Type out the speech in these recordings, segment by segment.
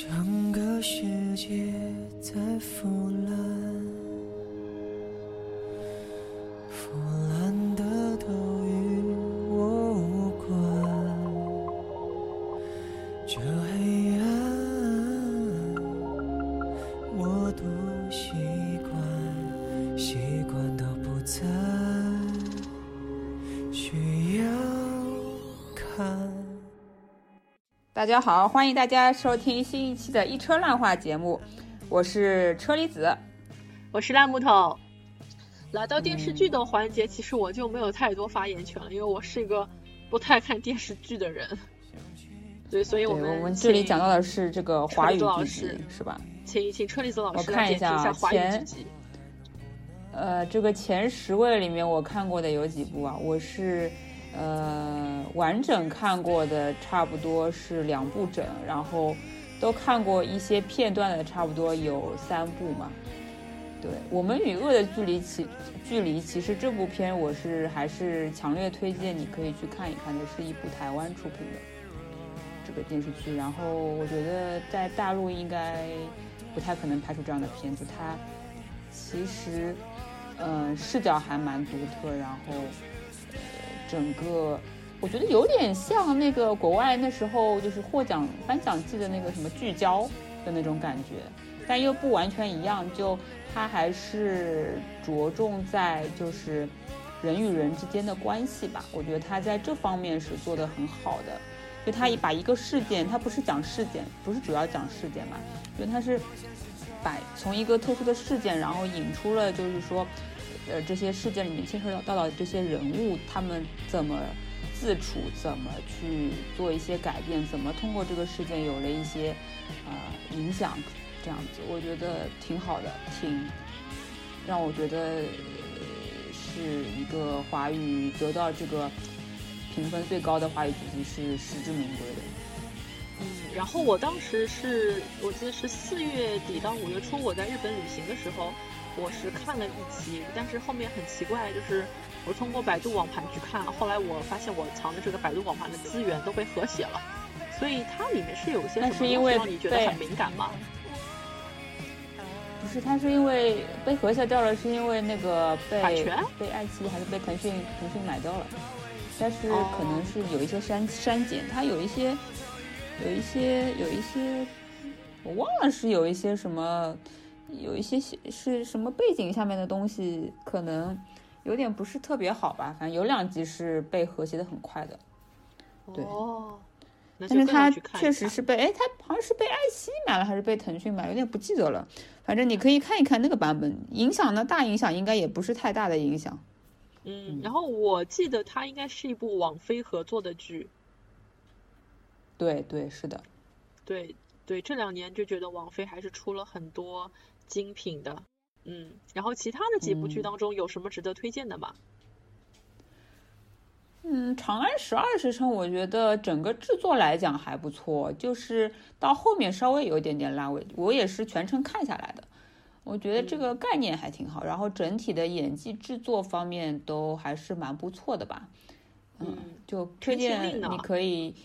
整个世界在腐烂，家好，欢迎大家收听新一期的《一车烂话》节目，我是车厘子。我是烂木头。来到电视剧的环节，其实我就没有太多发言权了，因为我是一个不太看电视剧的人。对，所以我，们我们这里讲到的是这个华语剧集师，是吧？请请车厘子老师来点评看一下啊一下华语剧集。呃，这个前十位里面我看过的有几部啊？我是呃完整看过的，差不多是两部整，然后都看过一些片段的，差不多有三部嘛。对我们与恶的距离其距离，其实这部片我是还是强烈推荐你可以去看一看的，是一部台湾出品的这个电视剧。然后我觉得在大陆应该不太可能拍出这样的片子，它其实嗯、视角还蛮独特，然后整个我觉得有点像那个国外那时候就是获奖颁奖季的那个什么聚焦的那种感觉，但又不完全一样，就它还是着重在就是人与人之间的关系吧。我觉得它在这方面是做得很好的。就它把一个事件，它不是讲事件，不是主要讲事件嘛，因为它是把从一个特殊的事件，然后引出了就是说，呃，这些事件里面牵涉到到的这些人物，他们怎么自处，怎么去做一些改变，怎么通过这个事件有了一些呃影响，这样子，我觉得挺好的，挺让我觉得、是一个华语得到这个评分最高的华语剧集是实至名归的。嗯，然后我当时是我记得是四月底到五月初，我在日本旅行的时候，我是看了一集，但是后面很奇怪，就是我通过百度网盘去看，后来我发现我藏的这个百度网盘的资源都被和谐了，所以它里面是有一些什么因为东西让你觉得很敏感吗？不是，它是因为被和谐掉了，是因为那个被版权？被爱奇艺还是被腾讯腾讯买掉了，但是哦。可能是有一些删删减，它有一些有一些有一些，我忘了是有一些什么，有一些是是什么背景下面的东西，可能有点不是特别好吧，反正有两集是被和谐的很快的。对哦，但是它就更要去看一确实是被哎，它好像是被爱奇艺买了还是被腾讯买，有点不记得了。反正你可以看一看那个版本，影响呢大影响应该也不是太大的影响。嗯，然后我记得它应该是一部网飞合作的剧，对对，是的。对对，这两年就觉得王菲还是出了很多精品的，嗯，然后其他的几部剧嗯当中有什么值得推荐的吗？嗯，《长安十二时辰》我觉得整个制作来讲还不错，就是到后面稍微有一点点烂尾，我也是全程看下来的。我觉得这个概念还挺好，然后整体的演技制作方面都还是蛮不错的吧。嗯，就推荐你可以。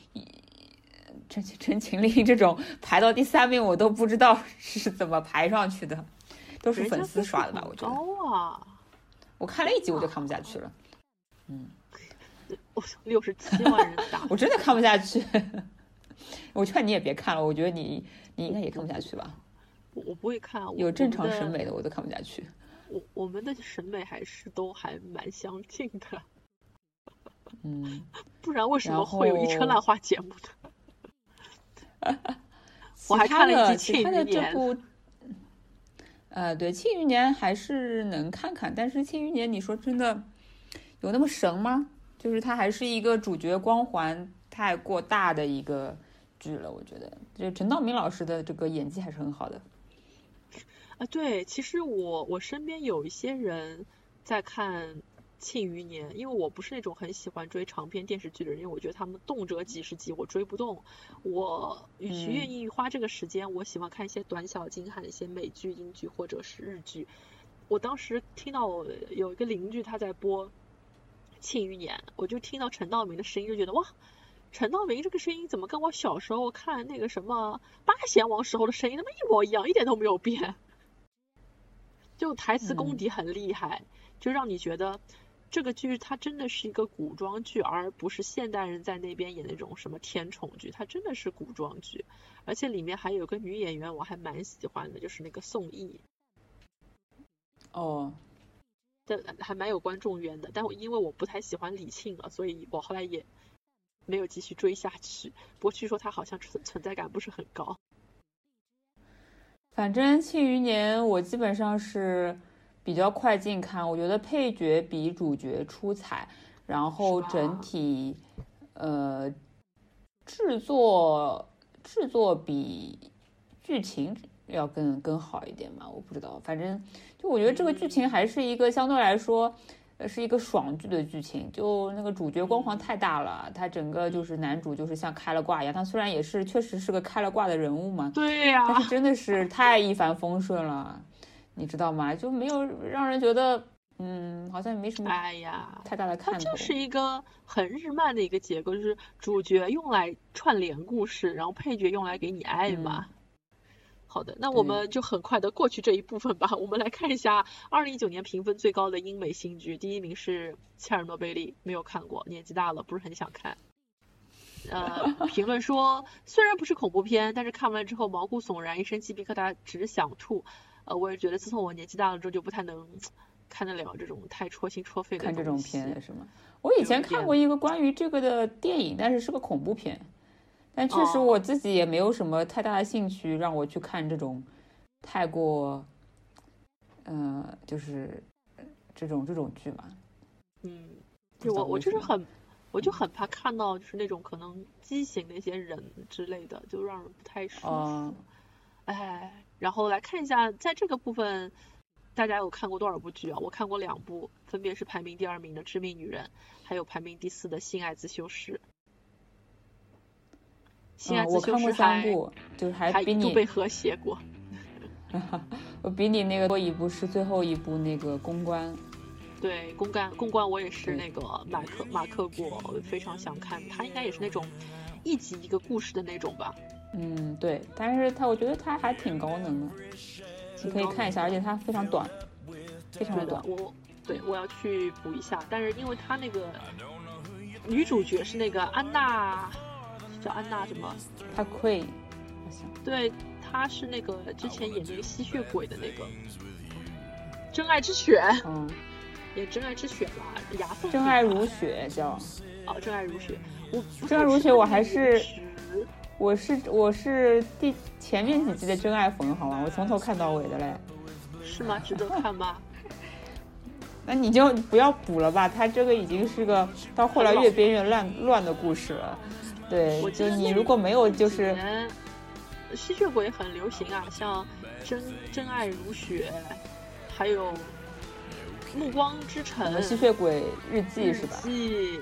陈陈情令这种排到第三名，我都不知道是怎么排上去的，都是粉丝刷的吧？我觉得，高啊，我看了一集我就看不下去了。嗯 我六十七万人打我真的看不下去。我劝你也别看了，我觉得你你应该也看不下去吧？我我不会看，有正常审美的我都看不下去。我我们的审美还是都还蛮相近的，嗯，不然为什么会有一车烂花节目呢？我还看了一的其他的集庆余年这部，呃，对《庆余年》还是能看看，但是《庆余年》你说真的有那么神吗？就是它还是一个主角光环太过大的一个剧了，我觉得。就陈道明老师的这个演技还是很好的。啊，对，其实我我身边有一些人在看《庆余年》，因为我不是那种很喜欢追长篇电视剧的人，因为我觉得他们动辄几十集，我追不动。我与其嗯愿意花这个时间，我喜欢看一些短小精悍的一些美剧、英剧或者是日剧。我当时听到我有一个邻居他在播《庆余年》，我就听到陈道明的声音，就觉得哇，陈道明这个声音怎么跟我小时候看那个什么八贤王时候的声音那么一模一样，一点都没有变。就台词功底很厉害，就让你觉得这个剧它真的是一个古装剧，而不是现代人在那边演那种什么甜宠剧，它真的是古装剧。而且里面还有个女演员，我还蛮喜欢的，就是那个宋轶。哦。但还蛮有观众缘的，但我因为我不太喜欢李沁了，所以我后来也没有继续追下去。不过据说她好像存存在感不是很高。反正《庆余年》我基本上是比较快进看，我觉得配角比主角出彩，然后整体呃制作制作比剧情。要更更好一点嘛？我不知道，反正就我觉得这个剧情还是一个相对来说，呃，是一个爽剧的剧情。就那个主角光环太大了，他整个就是男主就是像开了挂一样。他虽然也是确实是个开了挂的人物嘛，对呀，但是真的是太一帆风顺了，你知道吗？就没有让人觉得，嗯，好像没什么，哎呀，太大的看头。这是一个很日漫的一个结构，就是主角用来串联故事，然后配角用来给你爱嘛。好的，那我们就很快的过去这一部分吧。我们来看一下二零一九年评分最高的英美新剧，第一名是《切尔诺贝利》，没有看过，年纪大了不是很想看。呃，评论说虽然不是恐怖片，但是看完之后毛骨悚然，一身鸡皮疙瘩，只想吐。呃，我也觉得自从我年纪大了之后，就不太能看得了这种太戳心戳肺的看这种片是吗？我以前看过一个关于这个的电影，但是是个恐怖片。但确实我自己也没有什么太大的兴趣让我去看这种太过，呃，就是这种这种剧嘛。嗯，就我我就是很，我就很怕看到就是那种可能畸形的一些人之类的，就让人不太舒服。哎，然后来看一下，在这个部分，大家有看过多少部剧啊？我看过两部，分别是排名第二名的《致命女人》，还有排名第四的《性爱自修室》。嗯，我看过三部，就是还比你被和谐过。我比你那个多一部，是最后一部那个公关。对，公关公关我也是那个马克马克过，我非常想看。他应该也是那种一集一个故事的那种吧？嗯，对。但是他我觉得他还挺高能的，你可以看一下，而且它非常短，非常的短。我对我要去补一下，但是因为他那个女主角是那个安娜。叫安娜什么？她亏，好像对，她是那个之前演那个吸血鬼的那个《真爱之血》，嗯，演《真爱之血》吧，牙缝。真爱如雪叫，哦，真爱如雪，我真爱如雪，我还是，我是我是第前面几集的真爱粉，好吗？我从头看到尾的嘞。是吗？值得看吗？那你就不要补了吧，他这个已经是个到后来越编越乱乱的故事了。对，就你如果没有就是吸血鬼很流行啊，像真真爱如雪，还有暮光之城，吸血鬼日记是吧？记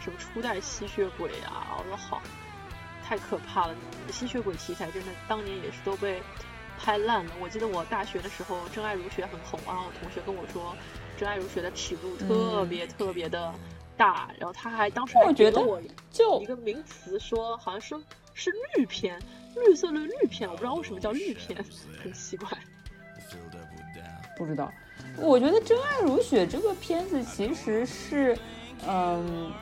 什么初代吸血鬼啊？我说好，太可怕了！吸血鬼题材真的当年也是都被拍烂了。我记得我大学的时候，真爱如雪很红，然后同学跟我说，真爱如雪的尺度特别特别的。大，然后他还当时还觉得我就一个名词说，好像是是绿片，绿色的绿片，我不知道为什么叫绿片，很奇怪。不知道，我觉得《真爱如雪》这个片子其实是，嗯，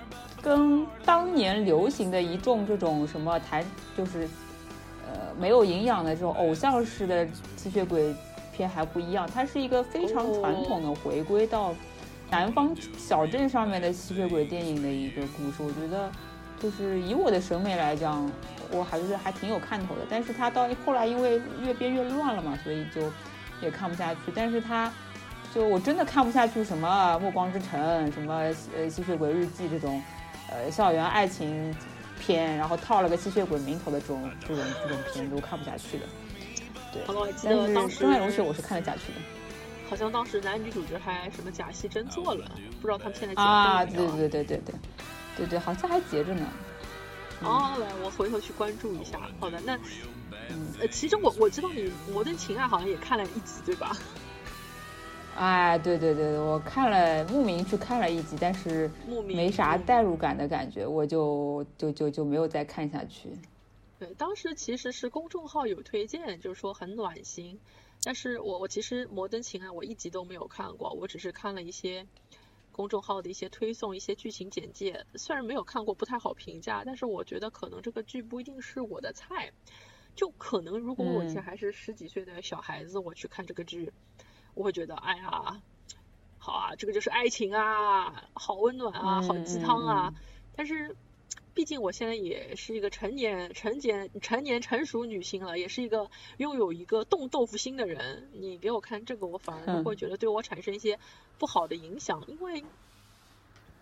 跟当年流行的一众这种什么台，就是呃没有营养的这种偶像式的吸血鬼片还不一样，它是一个非常传统的回归到。南方小镇上面的吸血鬼电影的一个故事，我觉得就是以我的审美来讲，我还是还挺有看头的。但是它到后来因为越编越乱了嘛，所以就也看不下去。但是它就我真的看不下去什么《暮光之城》什么《吸血鬼日记》这种呃校园爱情片，然后套了个吸血鬼名头的这种这种这种片子，我看不下去的。对，好记得当时《真爱如雪》我是看得下去的。好像当时男女主角还什么假戏真做了，不知道他们现在啊，对对对对对，对对，好像还结着呢。哦，来，我回头去关注一下。好的，那呃，其实我我知道你《摩登情爱》好像也看了一集，对吧？哎，对对对对，我看了慕名去看了一集，但是没啥嗯代入感的感觉，我就就就就没有再看下去。对，当时其实是公众号有推荐，就是说很暖心。但是我我其实《摩登情爱》我一集都没有看过，我只是看了一些公众号的一些推送、一些剧情简介。虽然没有看过，不太好评价，但是我觉得可能这个剧不一定是我的菜。就可能如果我以前嗯还是十几岁的小孩子，我去看这个剧，我会觉得，哎呀，好啊，这个就是爱情啊，好温暖啊，好鸡汤啊。但是，毕竟我现在也是一个成年、成年、成年成熟女性了，也是一个拥有一个冻豆腐心的人。你给我看这个，我反而嗯会觉得对我产生一些不好的影响，因为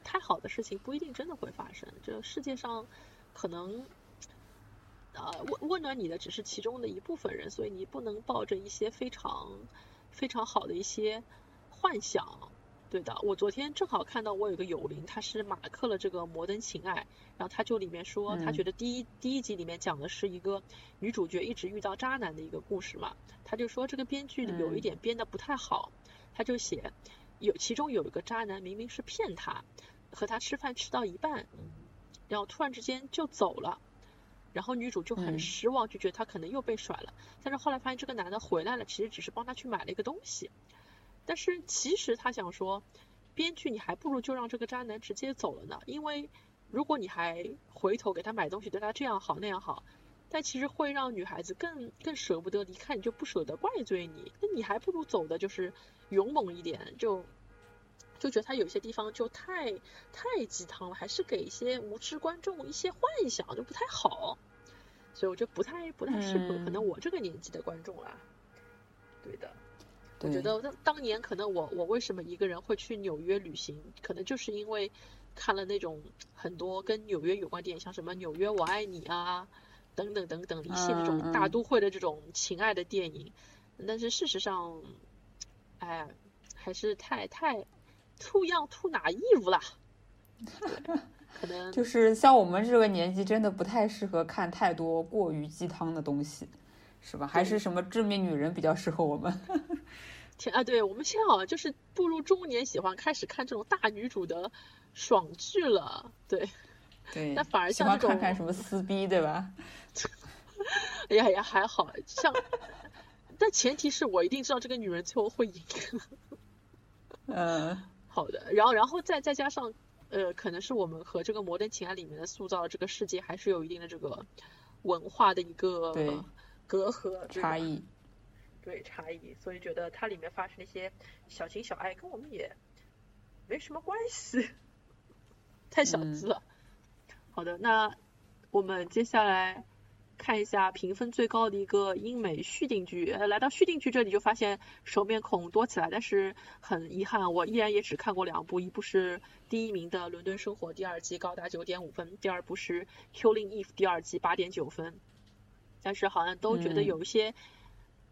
太好的事情不一定真的会发生。这世界上可能。呃，温温暖你的只是其中的一部分人，所以你不能抱着一些非常非常好的一些幻想。对的，我昨天正好看到我有个友邻，他是马克了这个《摩登情爱》，然后他就里面说，他嗯觉得第一第一集里面讲的是一个女主角一直遇到渣男的一个故事嘛，他就说这个编剧有一嗯点编的不太好，他就写有其中有一个渣男明明是骗她，和她吃饭吃到一半，然后突然之间就走了。然后女主就很嗯失望，就觉得他可能又被甩了。但是后来发现这个男的回来了，其实只是帮他去买了一个东西。但是其实他想说，编剧你还不如就让这个渣男直接走了呢，因为如果你还回头给他买东西，对他这样好那样好，但其实会让女孩子更更舍不得离开你，就不舍得怪罪你。那你还不如走的就是勇猛一点，就就觉得他有些地方就太太鸡汤了，还是给一些无知观众一些幻想，就不太好。所以我觉得不太不太适合，可能嗯我这个年纪的观众啦。对的，我觉得当当年可能我我为什么一个人会去纽约旅行，可能就是因为看了那种很多跟纽约有关电影，像什么《纽约我爱你》啊，等等等等一系列这种大都会的这种情爱的电影。但是事实上，哎，还是太太 too young too naive 啦。对可能 就是像我们这个年纪，真的不太适合看太多过于鸡汤的东西，是吧？还是什么致命女人比较适合我们？天啊，对我们现在好像就是步入中年，喜欢开始看这种大女主的爽剧了。对，对，那反而喜欢像这种看看什么撕逼，对吧？哎呀也还好，像，但前提是我一定知道这个女人最后会赢。嗯，好的，然后然后再再加上，呃，可能是我们和这个《摩登情爱》里面的塑造的这个世界还是有一定的这个文化的一个隔阂差异。对差异，所以觉得它里面发生的一些小情小爱跟我们也没什么关系，太小嗯资了。好的，那我们接下来看一下评分最高的一个英美续订剧。呃，来到续订剧这里就发现熟面孔多起来，但是很遗憾，我依然也只看过两部，一部是第一名的《伦敦生活》第二季，高达九点五分；第二部是《Killing Eve》第二季，八点九分。但是好像都觉得嗯有一些，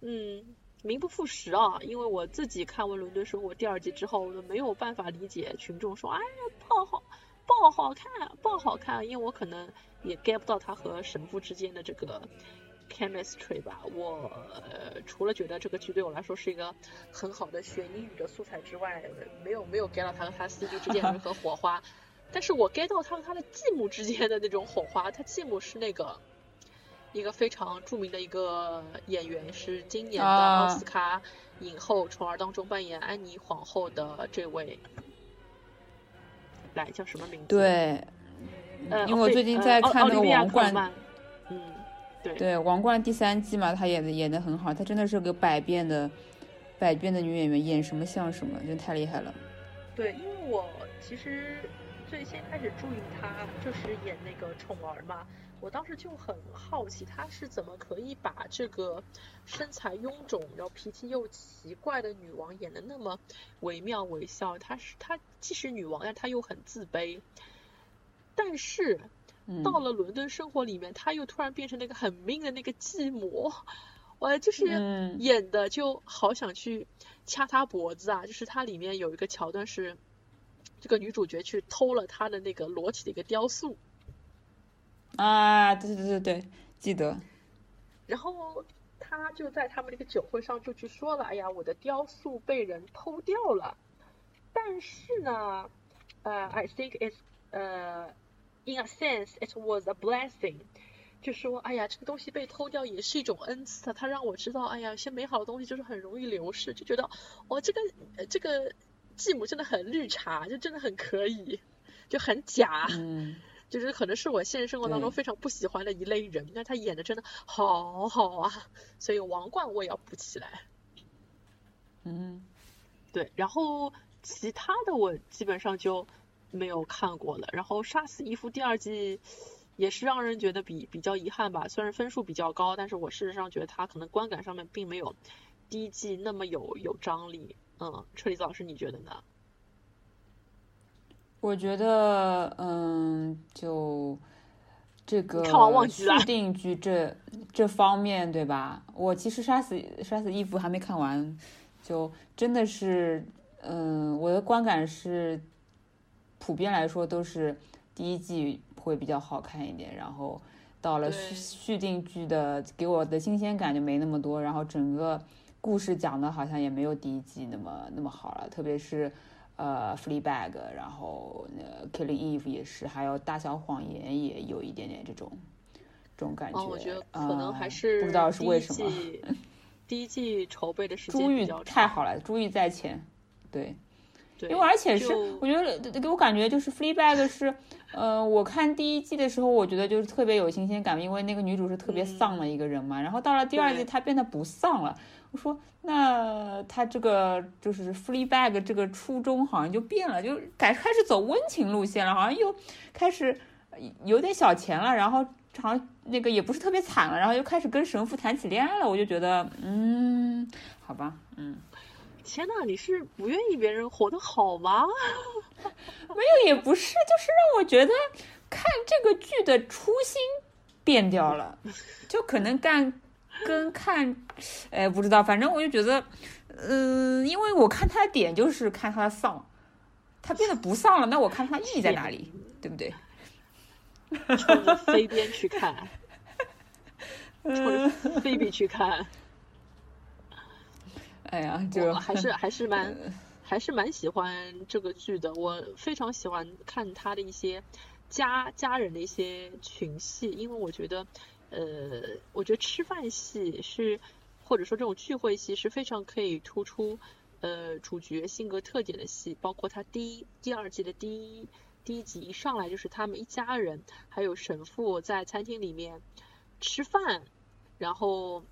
嗯，名不副实啊。因为我自己看完《伦敦生活》第二季之后，我没有办法理解群众说，哎呀，不好，不好看，爆好看，因为我可能也 get 不到他和神父之间的这个 chemistry 吧。我、呃、除了觉得这个剧对我来说是一个很好的学英语的素材之外，没有没有 get 到他和他司机之间的任何火花。但是我 get 到他和他的继母之间的那种火花，他继母是那个。一个非常著名的一个演员，是今年的啊奥斯卡影后《从而》当中扮演安妮皇后的这位，来叫什么名字？，对，呃，因为我最近呃在看那个王冠嗯，对，对《王冠》第三季嘛，她演的演的很好，她真的是个百变的百变的女演员，演什么像什么，真的太厉害了。对，因为我其实最先开始注意她就是演那个宠儿嘛，我当时就很好奇她是怎么可以把这个身材臃肿，然后脾气又奇怪的女王演的那么惟妙惟肖。她是她既是女王，但她又很自卑。但是嗯，到了伦敦生活里面，她又突然变成那个很 mean 的那个继母，我就是嗯演的就好想去掐她脖子啊！就是它里面有一个桥段是，这个女主角去偷了她的那个裸体的一个雕塑，啊，对对对对对，记得。然后他就在他们那个酒会上就去说了，哎呀，我的雕塑被人偷掉了。但是呢，呃，I think it's 呃，in a sense it was a blessing，就说，哎呀，这个东西被偷掉也是一种恩赐，他让我知道，哎呀，有些美好的东西就是很容易流逝，就觉得，哦，这个这个继母真的很绿茶，就真的很可以，就很假。嗯。就是可能是我现实生活当中非常不喜欢的一类人，但他演的真的好好啊，所以王冠我也要补起来。嗯，对，然后其他的我基本上就没有看过了。然后杀死伊芙第二季也是让人觉得比比较遗憾吧，虽然分数比较高，但是我事实上觉得它可能观感上面并没有第一季那么有有张力。嗯，车厘子老师你觉得呢？我觉得，嗯，就这个续订剧这这方面，对吧？我其实杀死杀死伊芙还没看完，就真的是，嗯，我的观感是，普遍来说都是第一季会比较好看一点，然后到了续续订剧的，给我的新鲜感就没那么多，然后整个故事讲的好像也没有第一季那么那么好了，特别是。呃，Fleabag，然后那 Killing Eve 也是，还有大小谎言也有一点点这种这种感觉。我觉得可能还是不知道是为什么。第一季筹备的时 间朱玉太好了，珠玉在前，对，因为而且是我觉得给我感觉就是 Fleabag 是，呃，我看第一季的时候，我觉得就是特别有新鲜感，因为那个女主是特别丧的一个人嘛，然后到了第二季她变得不丧了。说那他这个就是 free bag 这个初衷好像就变了，就改开始走温情路线了，好像又开始有点小钱了，然后好像那个也不是特别惨了，然后又开始跟神父谈起恋爱了。我就觉得，嗯，好吧，嗯，天呐，你是不愿意别人活得好吗？没有，也不是，就是让我觉得看这个剧的初心变掉了，就可能干。跟看，哎，不知道，反正我就觉得，嗯，因为我看他的点就是看他丧，他变得不丧了，那我看他意义在哪里，对不对？冲着飞边去看，冲着菲比去看，哎呀，就还是还是蛮还是蛮喜欢这个剧的，我非常喜欢看他的一些家家人的一些群戏，因为我觉得。呃，我觉得吃饭戏是，或者说这种聚会戏是非常可以突出呃主角性格特点的戏，包括他第一、第二季的第一第一集一上来就是他们一家人还有神父在餐厅里面吃饭，然后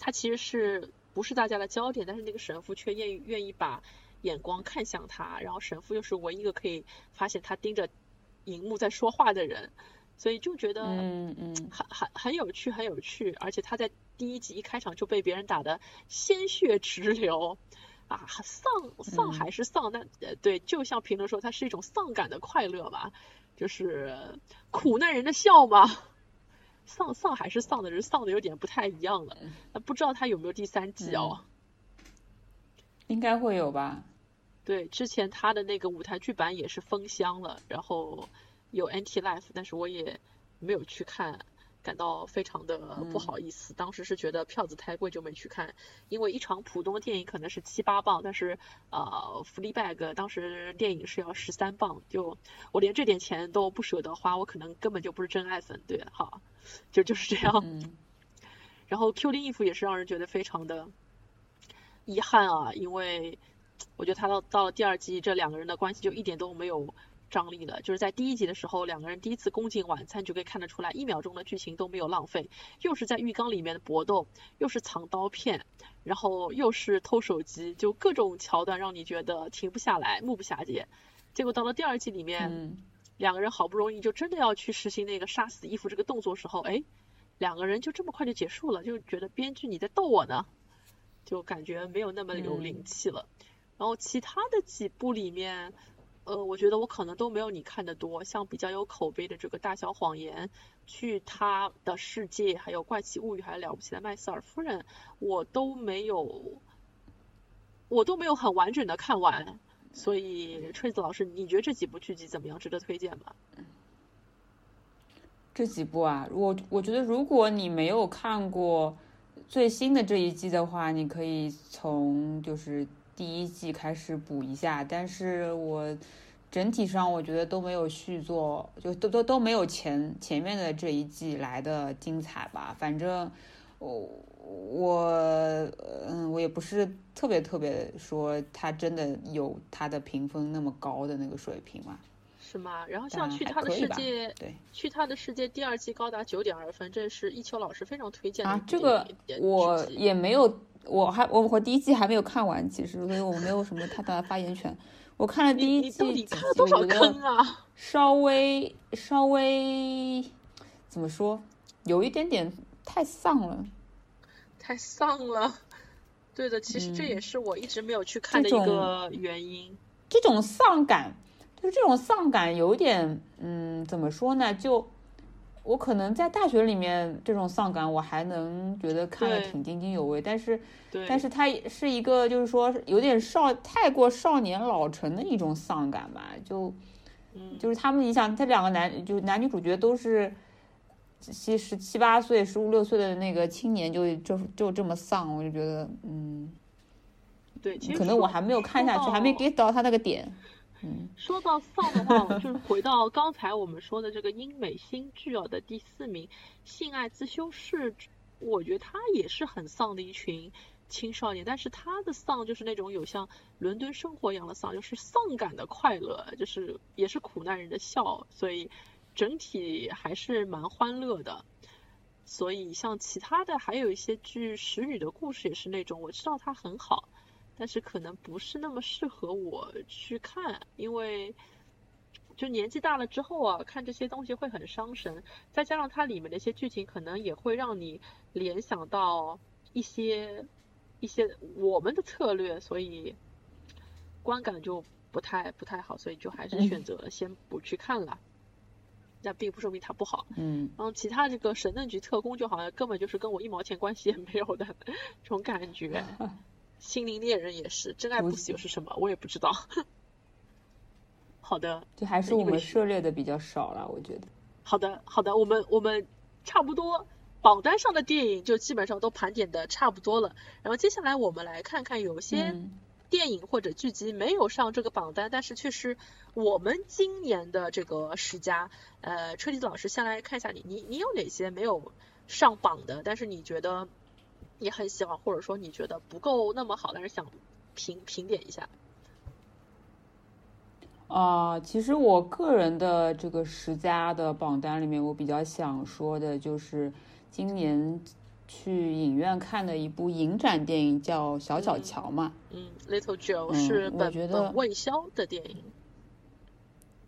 他其实是不是大家的焦点，但是那个神父却愿意愿意把眼光看向他，然后神父又是唯一一个可以发现他盯着荧幕在说话的人。所以就觉得嗯嗯很很很有趣很有趣，而且他在第一集一开场就被别人打的鲜血直流啊丧丧还是丧，那呃对，就像评论说，它是一种丧感的快乐吧，就是苦难人的笑嘛，丧丧还是丧的人丧的有点不太一样了，那不知道他有没有第三季哦？应该会有吧？对，之前他的那个舞台剧版也是封箱了，然后。有 Anti Life，但是我也没有去看，感到非常的不好意思。当时是觉得票子太贵就没去看，因为一场普通的电影可能是七八磅，但是呃福利 bag 当时电影是要十三磅，就我连这点钱都不舍得花，我可能根本就不是真爱粉，对，好，就就是这样。然后 Q 零 if 也是让人觉得非常的遗憾啊，因为我觉得他到到了第二季，这两个人的关系就一点都没有。张力了，就是在第一集的时候，两个人第一次共进晚餐，就可以看得出来，一秒钟的剧情都没有浪费，又是在浴缸里面的搏斗，又是藏刀片，然后又是偷手机，就各种桥段让你觉得停不下来，目不暇接。结果到了第二季里面，两个人好不容易就真的要去实行那个杀死伊芙这个动作时候，哎，两个人就这么快就结束了，就觉得编剧你在逗我呢，就感觉没有那么有灵气了。然后其他的几部里面。呃，我觉得我可能都没有你看的多，像比较有口碑的这个《大小谎言》、去他的世界，还有《怪奇物语》，还有了不起的麦瑟尔夫人，我都没有，我都没有很完整的看完。所以，锤子老师，你觉得这几部剧集怎么样？值得推荐吗？这几部啊，我我觉得如果你没有看过最新的这一季的话，你可以从就是第一季开始补一下，但是我整体上我觉得都没有续作，就都都都没有前前面的这一季来的精彩吧。反正我我嗯，我也不是特别特别说它真的有它的评分那么高的那个水平嘛。是吗？然后像去他的世界，对，去他的世界第二季高达九点二分，这是一秋老师非常推荐的啊。这个我也没有，我还我我第一季还没有看完，其实，所以我没有什么太大的发言权。我看了第一季，你看了多少坑啊？稍微稍微怎么说，有一点点太丧了，太丧了。对的，其实这也是我一直没有去看的一个原因。这种丧感。就是这种丧感有点，嗯，怎么说呢？就我可能在大学里面这种丧感，我还能觉得看的挺津津有味。但是，但是它是一个，就是说有点少太过少年老成的一种丧感吧。就，就是他们，你想，这两个男，就男女主角都是七十七八岁、十五六岁的那个青年，就就就这么丧，我就觉得，嗯，对，可能我还没有看下去，还没 get 到他那个点。说到丧的话，就是回到刚才我们说的这个英美新剧啊的第四名《性爱自修室》，我觉得他也是很丧的一群青少年，但是他的丧就是那种有像伦敦生活一样的丧，就是丧感的快乐，就是也是苦难人的笑，所以整体还是蛮欢乐的。所以像其他的还有一些剧，《使女的故事》也是那种，我知道它很好。但是可能不是那么适合我去看，因为就年纪大了之后啊，看这些东西会很伤神，再加上它里面的一些剧情可能也会让你联想到一些一些我们的策略，所以观感就不太不太好，所以就还是选择先不去看了。那并不说明它不好，嗯。然后其他这个神盾局特工就好像根本就是跟我一毛钱关系也没有的 这种感觉。心灵猎人也是，真爱不死又是什么？我也不知道。好的，就还是我们涉猎的比较少了，我觉得。好的，好的，我们我们差不多榜单上的电影就基本上都盘点的差不多了。然后接下来我们来看看有些电影或者剧集没有上这个榜单，但是却是我们今年的这个十佳。呃，车厘子老师先来看一下你，你你有哪些没有上榜的？但是你觉得？你很喜欢，或者说你觉得不够那么好，但是想评评点一下。啊，其实我个人的这个十佳的榜单里面，我比较想说的就是今年去影院看的一部影展电影，叫《小小乔》嘛。嗯，Little Joe 是本本卫肖的电影。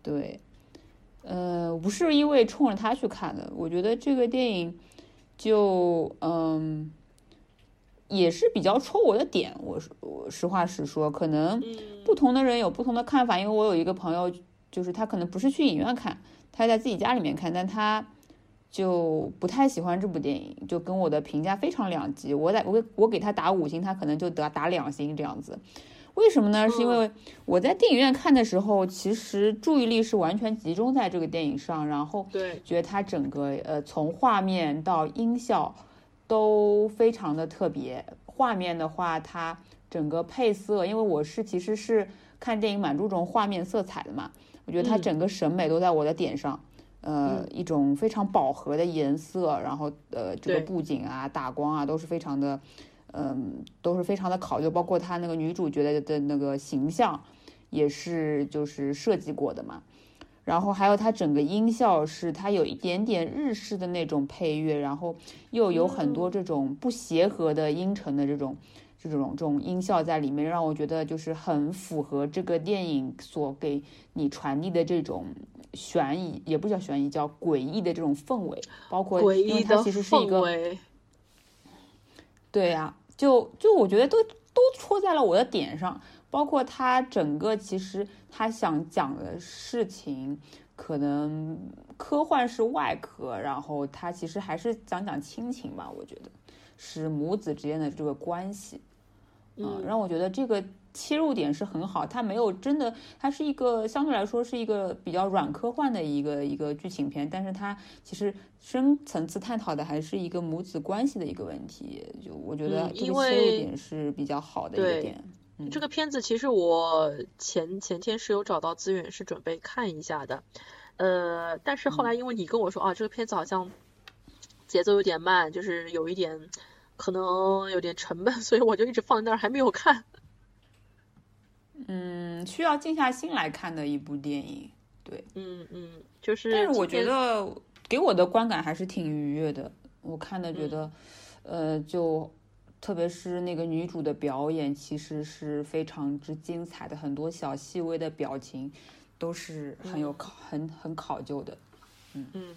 对，呃，不是因为冲着他去看的，我觉得这个电影就嗯。也是比较戳我的点，我我实话实说，可能不同的人有不同的看法。因为我有一个朋友，就是他可能不是去影院看，他在自己家里面看，但他就不太喜欢这部电影，就跟我的评价非常两极。我在我我给他打五星，他可能就得打两星这样子。为什么呢？是因为我在电影院看的时候，其实注意力是完全集中在这个电影上，然后对觉得它整个呃从画面到音效。都非常的特别，画面的话，它整个配色，因为我是其实是看电影蛮注重画面色彩的嘛，我觉得它整个审美都在我的点上，呃，一种非常饱和的颜色，然后呃，这个布景啊、打光啊都是非常的，嗯，都是非常的考究，包括它那个女主角的的那个形象，也是就是设计过的嘛。然后还有它整个音效是它有一点点日式的那种配乐，然后又有很多这种不协和的音程的这种这种这种音效在里面，让我觉得就是很符合这个电影所给你传递的这种悬疑，也不叫悬疑，叫诡异的这种氛围，包括因为它其实是一个，对呀，就就我觉得都都戳在了我的点上。包括他整个，其实他想讲的事情，可能科幻是外壳，然后他其实还是讲讲亲情吧。我觉得是母子之间的这个关系，嗯，让我觉得这个切入点是很好，它没有真的，它是一个相对来说是一个比较软科幻的一个一个剧情片，但是它其实深层次探讨的还是一个母子关系的一个问题，就我觉得这个切入点是比较好的一个点。这个片子其实我前前天是有找到资源，是准备看一下的，呃，但是后来因为你跟我说啊，这个片子好像节奏有点慢，就是有一点可能有点沉闷，所以我就一直放在那儿还没有看。嗯，需要静下心来看的一部电影，对，嗯嗯，就是，但是我觉得给我的观感还是挺愉悦的。我看的觉得，呃，就特别是那个女主的表演，其实是非常之精彩的，很多小细微的表情都是很有考、很很考究的。嗯嗯，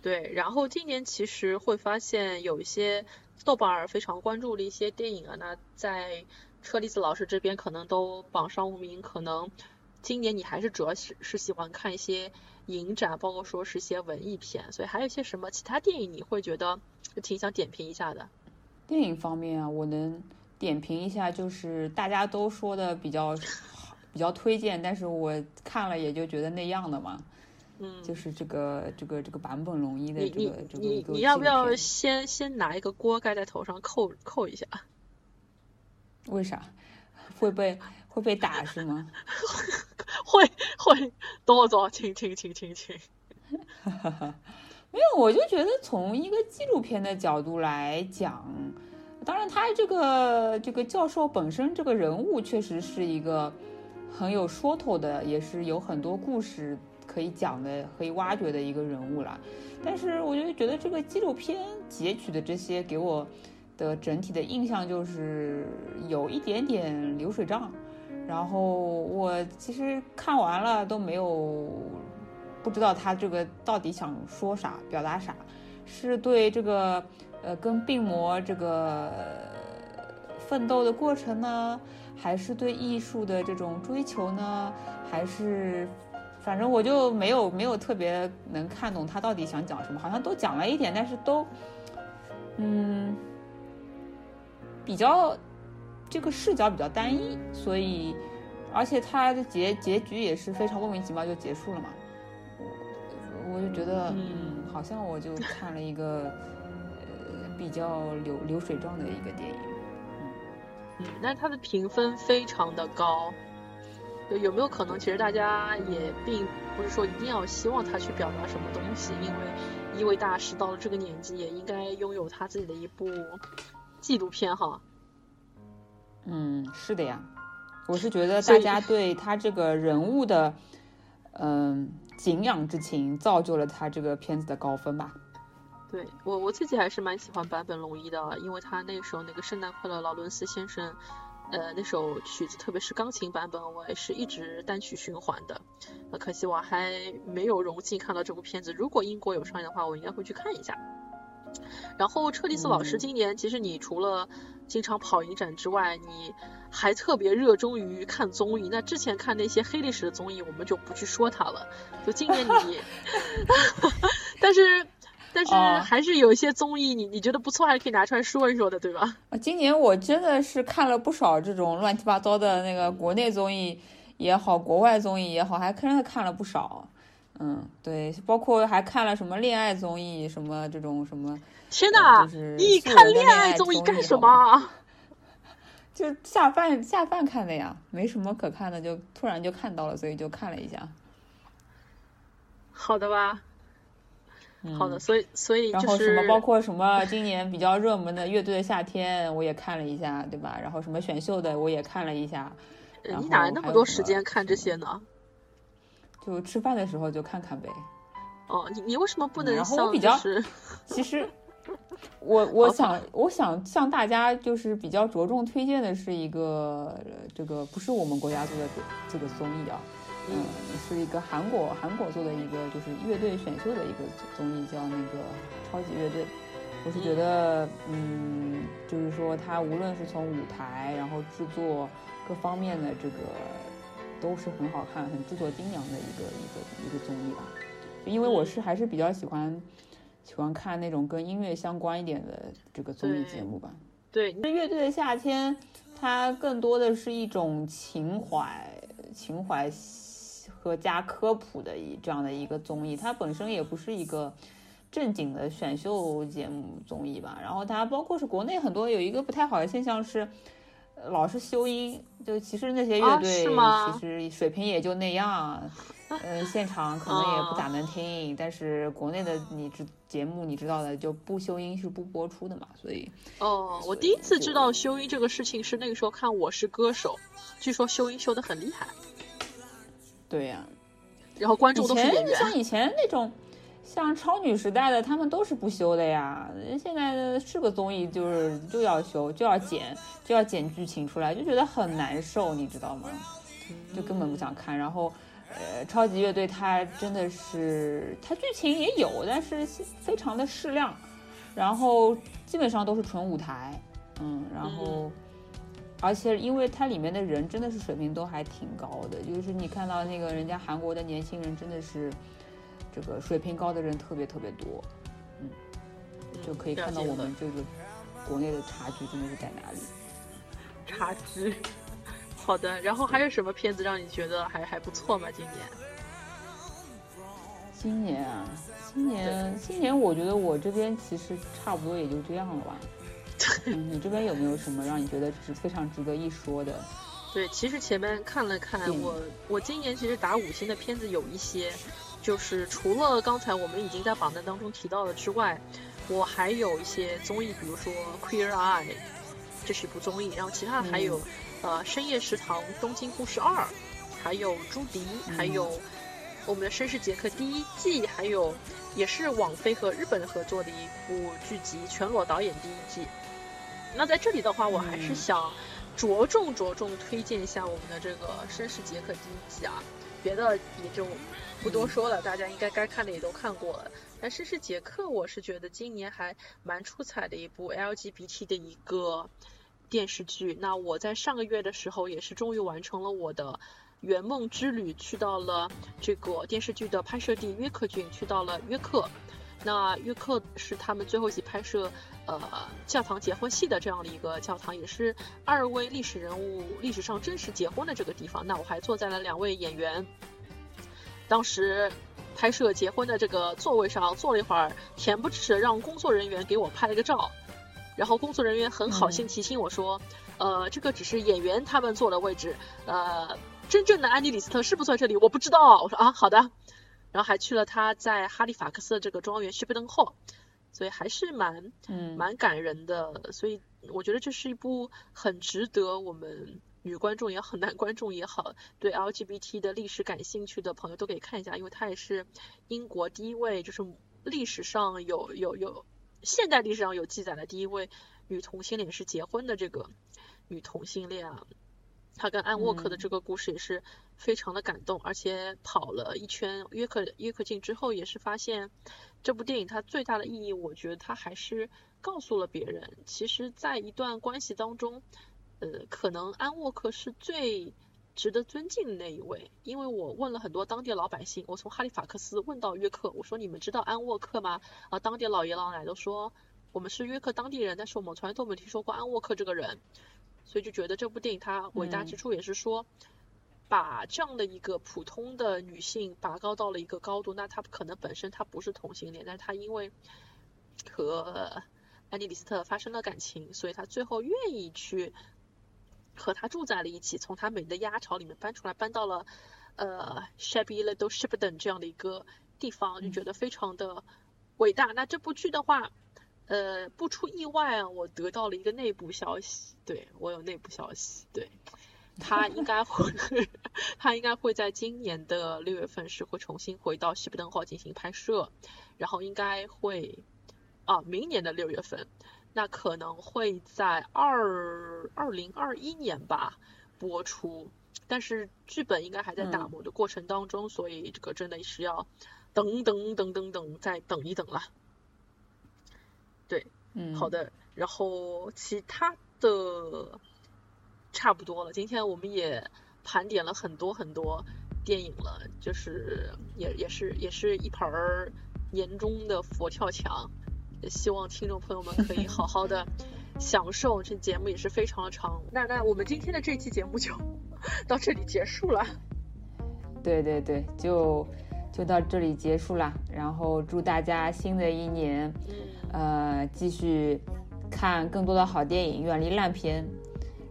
对。然后今年其实会发现有一些豆瓣儿非常关注的一些电影啊，那在。车厘子老师这边可能都榜上无名，可能今年你还是主要是是喜欢看一些影展，包括说是一些文艺片，所以还有一些什么其他电影你会觉得挺想点评一下的？电影方面啊，我能点评一下，就是大家都说的比较比较推荐，但是我看了也就觉得那样的嘛。嗯，就是这个这个这个版本龙一的这个这个你你要不要先先拿一个锅盖在头上扣扣一下？为啥会被会被打是吗？会会，等我走，请请请请请。没有，我就觉得从一个纪录片的角度来讲，当然他这个这个教授本身这个人物确实是一个很有说头的，也是有很多故事可以讲的、可以挖掘的一个人物了。但是我就觉得这个纪录片截取的这些给我。的整体的印象就是有一点点流水账，然后我其实看完了都没有不知道他这个到底想说啥、表达啥，是对这个呃跟病魔这个奋斗的过程呢，还是对艺术的这种追求呢，还是反正我就没有没有特别能看懂他到底想讲什么，好像都讲了一点，但是都嗯。比较这个视角比较单一，所以而且它的结结局也是非常莫名其妙就结束了嘛。我我就觉得，嗯，好像我就看了一个呃比较流流水账的一个电影。嗯，那它的评分非常的高，有没有可能其实大家也并不是说一定要希望他去表达什么东西，因为一位大师到了这个年纪也应该拥有他自己的一部。纪录片哈，嗯，是的呀，我是觉得大家对他这个人物的，嗯，敬仰之情，造就了他这个片子的高分吧。对我我自己还是蛮喜欢坂本龙一的，因为他那时候那个《圣诞快乐，劳伦斯先生》，呃，那首曲子，特别是钢琴版本，我也是一直单曲循环的。可惜我还没有荣幸看到这部片子，如果英国有上映的话，我应该会去看一下。然后车厘子老师今年其实你除了经常跑影展之外，你还特别热衷于看综艺。那之前看那些黑历史的综艺，我们就不去说它了。就今年你，但是但是还是有一些综艺，你你觉得不错，还是可以拿出来说一说的，对吧？啊，今年我真的是看了不少这种乱七八糟的那个国内综艺也好，国外综艺也好，还真的看了不少。嗯，对，包括还看了什么恋爱综艺，什么这种什么。天哪！你看恋爱综艺干什么？就下饭下饭看的呀，没什么可看的，就突然就看到了，所以就看了一下。好的吧。好的，所以所以然后什么包括什么今年比较热门的乐队的夏天，我也看了一下，对吧？然后什么选秀的我也看了一下。你哪来那么多时间看这些呢？就吃饭的时候就看看呗。哦，你你为什么不能？然后我比较，其实我我想我想向大家就是比较着重推荐的是一个这个不是我们国家做的这个综艺啊，嗯，是一个韩国韩国做的一个就是乐队选秀的一个综艺，叫那个超级乐队。我是觉得，嗯，就是说它无论是从舞台，然后制作各方面的这个。都是很好看、很制作精良的一个一个一个综艺吧，因为我是还是比较喜欢喜欢看那种跟音乐相关一点的这个综艺节目吧。对，乐队的夏天，它更多的是一种情怀、情怀和加科普的一这样的一个综艺，它本身也不是一个正经的选秀节目综艺吧。然后它包括是国内很多有一个不太好的现象是。老是修音，就其实那些乐队其实水平也就那样，呃，现场可能也不咋能听。但是国内的你知节目你知道的，就不修音是不播出的嘛，所以。哦，我第一次知道修音这个事情是那个时候看《我是歌手》，据说修音修的很厉害。对呀。然后观众都是演员。像以前那种。像超女时代的，他们都是不修的呀。现在的是个综艺，就是就要修，就要剪，就要剪剧情出来，就觉得很难受，你知道吗？就根本不想看。然后，呃，超级乐队它真的是，它剧情也有，但是非常的适量。然后基本上都是纯舞台，嗯，然后，而且因为它里面的人真的是水平都还挺高的，就是你看到那个人家韩国的年轻人真的是。这个水平高的人特别特别多，嗯，就可以看到我们这个国内的差距真的是在哪里。差距，好的。然后还有什么片子让你觉得还还不错吗？今年？今年啊，今年今年我觉得我这边其实差不多也就这样了吧。你这边有没有什么让你觉得是非常值得一说的？对，其实前面看了看，我我今年其实打五星的片子有一些。就是除了刚才我们已经在榜单当中提到的之外，我还有一些综艺，比如说《Queer Eye》，这是一部综艺，然后其他的还有，呃，《深夜食堂》《东京故事二》，还有《朱迪》，还有我们的《绅士杰克》第一季，还有也是网飞和日本合作的一部剧集《全裸导演》第一季。那在这里的话，我还是想着重着重推荐一下我们的这个《绅士杰克》第一季啊，别的也就。不多说了，大家应该该看的也都看过了。但《是是杰克》，我是觉得今年还蛮出彩的一部 LGBT 的一个电视剧。那我在上个月的时候，也是终于完成了我的圆梦之旅，去到了这个电视剧的拍摄地约克郡，去到了约克。那约克是他们最后一起拍摄呃教堂结婚戏的这样的一个教堂，也是二位历史人物历史上真实结婚的这个地方。那我还坐在了两位演员。当时拍摄结婚的这个座位上坐了一会儿，恬不知耻让工作人员给我拍了个照，然后工作人员很好心提醒我说，呃，这个只是演员他们坐的位置，呃，真正的安妮李斯特是不是在这里？我不知道。我说啊，好的，然后还去了他在哈利法克斯的这个庄园希普登霍，所以还是蛮蛮感人的，所以我觉得这是一部很值得我们。女观众也好，男观众也好，对 LGBT 的历史感兴趣的朋友都可以看一下，因为她也是英国第一位，就是历史上有有有现代历史上有记载的第一位女同性恋是结婚的这个女同性恋啊。她跟安沃克的这个故事也是非常的感动，而且跑了一圈约克约克郡之后，也是发现这部电影它最大的意义，我觉得它还是告诉了别人，其实在一段关系当中。呃，可能安沃克是最值得尊敬的那一位，因为我问了很多当地老百姓，我从哈利法克斯问到约克，我说你们知道安沃克吗？啊，当地老爷老奶都说我们是约克当地人，但是我们从来都没听说过安沃克这个人，所以就觉得这部电影它伟大之处也是说，把这样的一个普通的女性拔高到了一个高度，那她可能本身她不是同性恋，但是她因为和安妮李斯特发生了感情，所以她最后愿意去。和他住在了一起，从他美的鸭巢里面搬出来，搬到了呃 Shabby Little Shipden 这样的一个地方，就觉得非常的伟大。那这部剧的话，呃，不出意外啊，我得到了一个内部消息，对我有内部消息，对 他应该会，他应该会在今年的六月份是会重新回到西部灯号进行拍摄，然后应该会啊，明年的六月份。那可能会在二二零二一年吧播出，但是剧本应该还在打磨的过程当中，所以这个真的是要等等等等等再等一等了。对，嗯，好的，然后其他的差不多了。今天我们也盘点了很多很多电影了，就是也也是也是一盘年终的佛跳墙。希望听众朋友们可以好好的 享受，这节目也是非常的长。那那我们今天的这期节目就 到这里结束了。对对对，就就到这里结束了。然后祝大家新的一年，呃，继续看更多的好电影，远离烂片，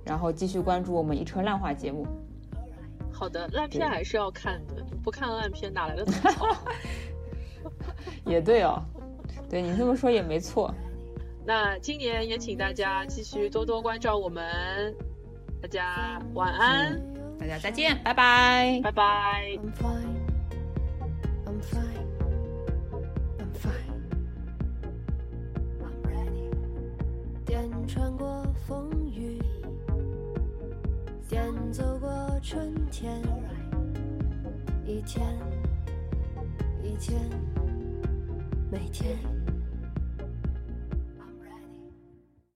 然后继续关注我们一车烂话节目。好的，烂片还是要看的，不看烂片哪来的吐槽？也对哦，对你这么说也没错。那今年也请大家继续多多关照我们，大家晚安，大家再见，拜拜，拜拜。穿过风雨，点走过春天，一天一天，每天。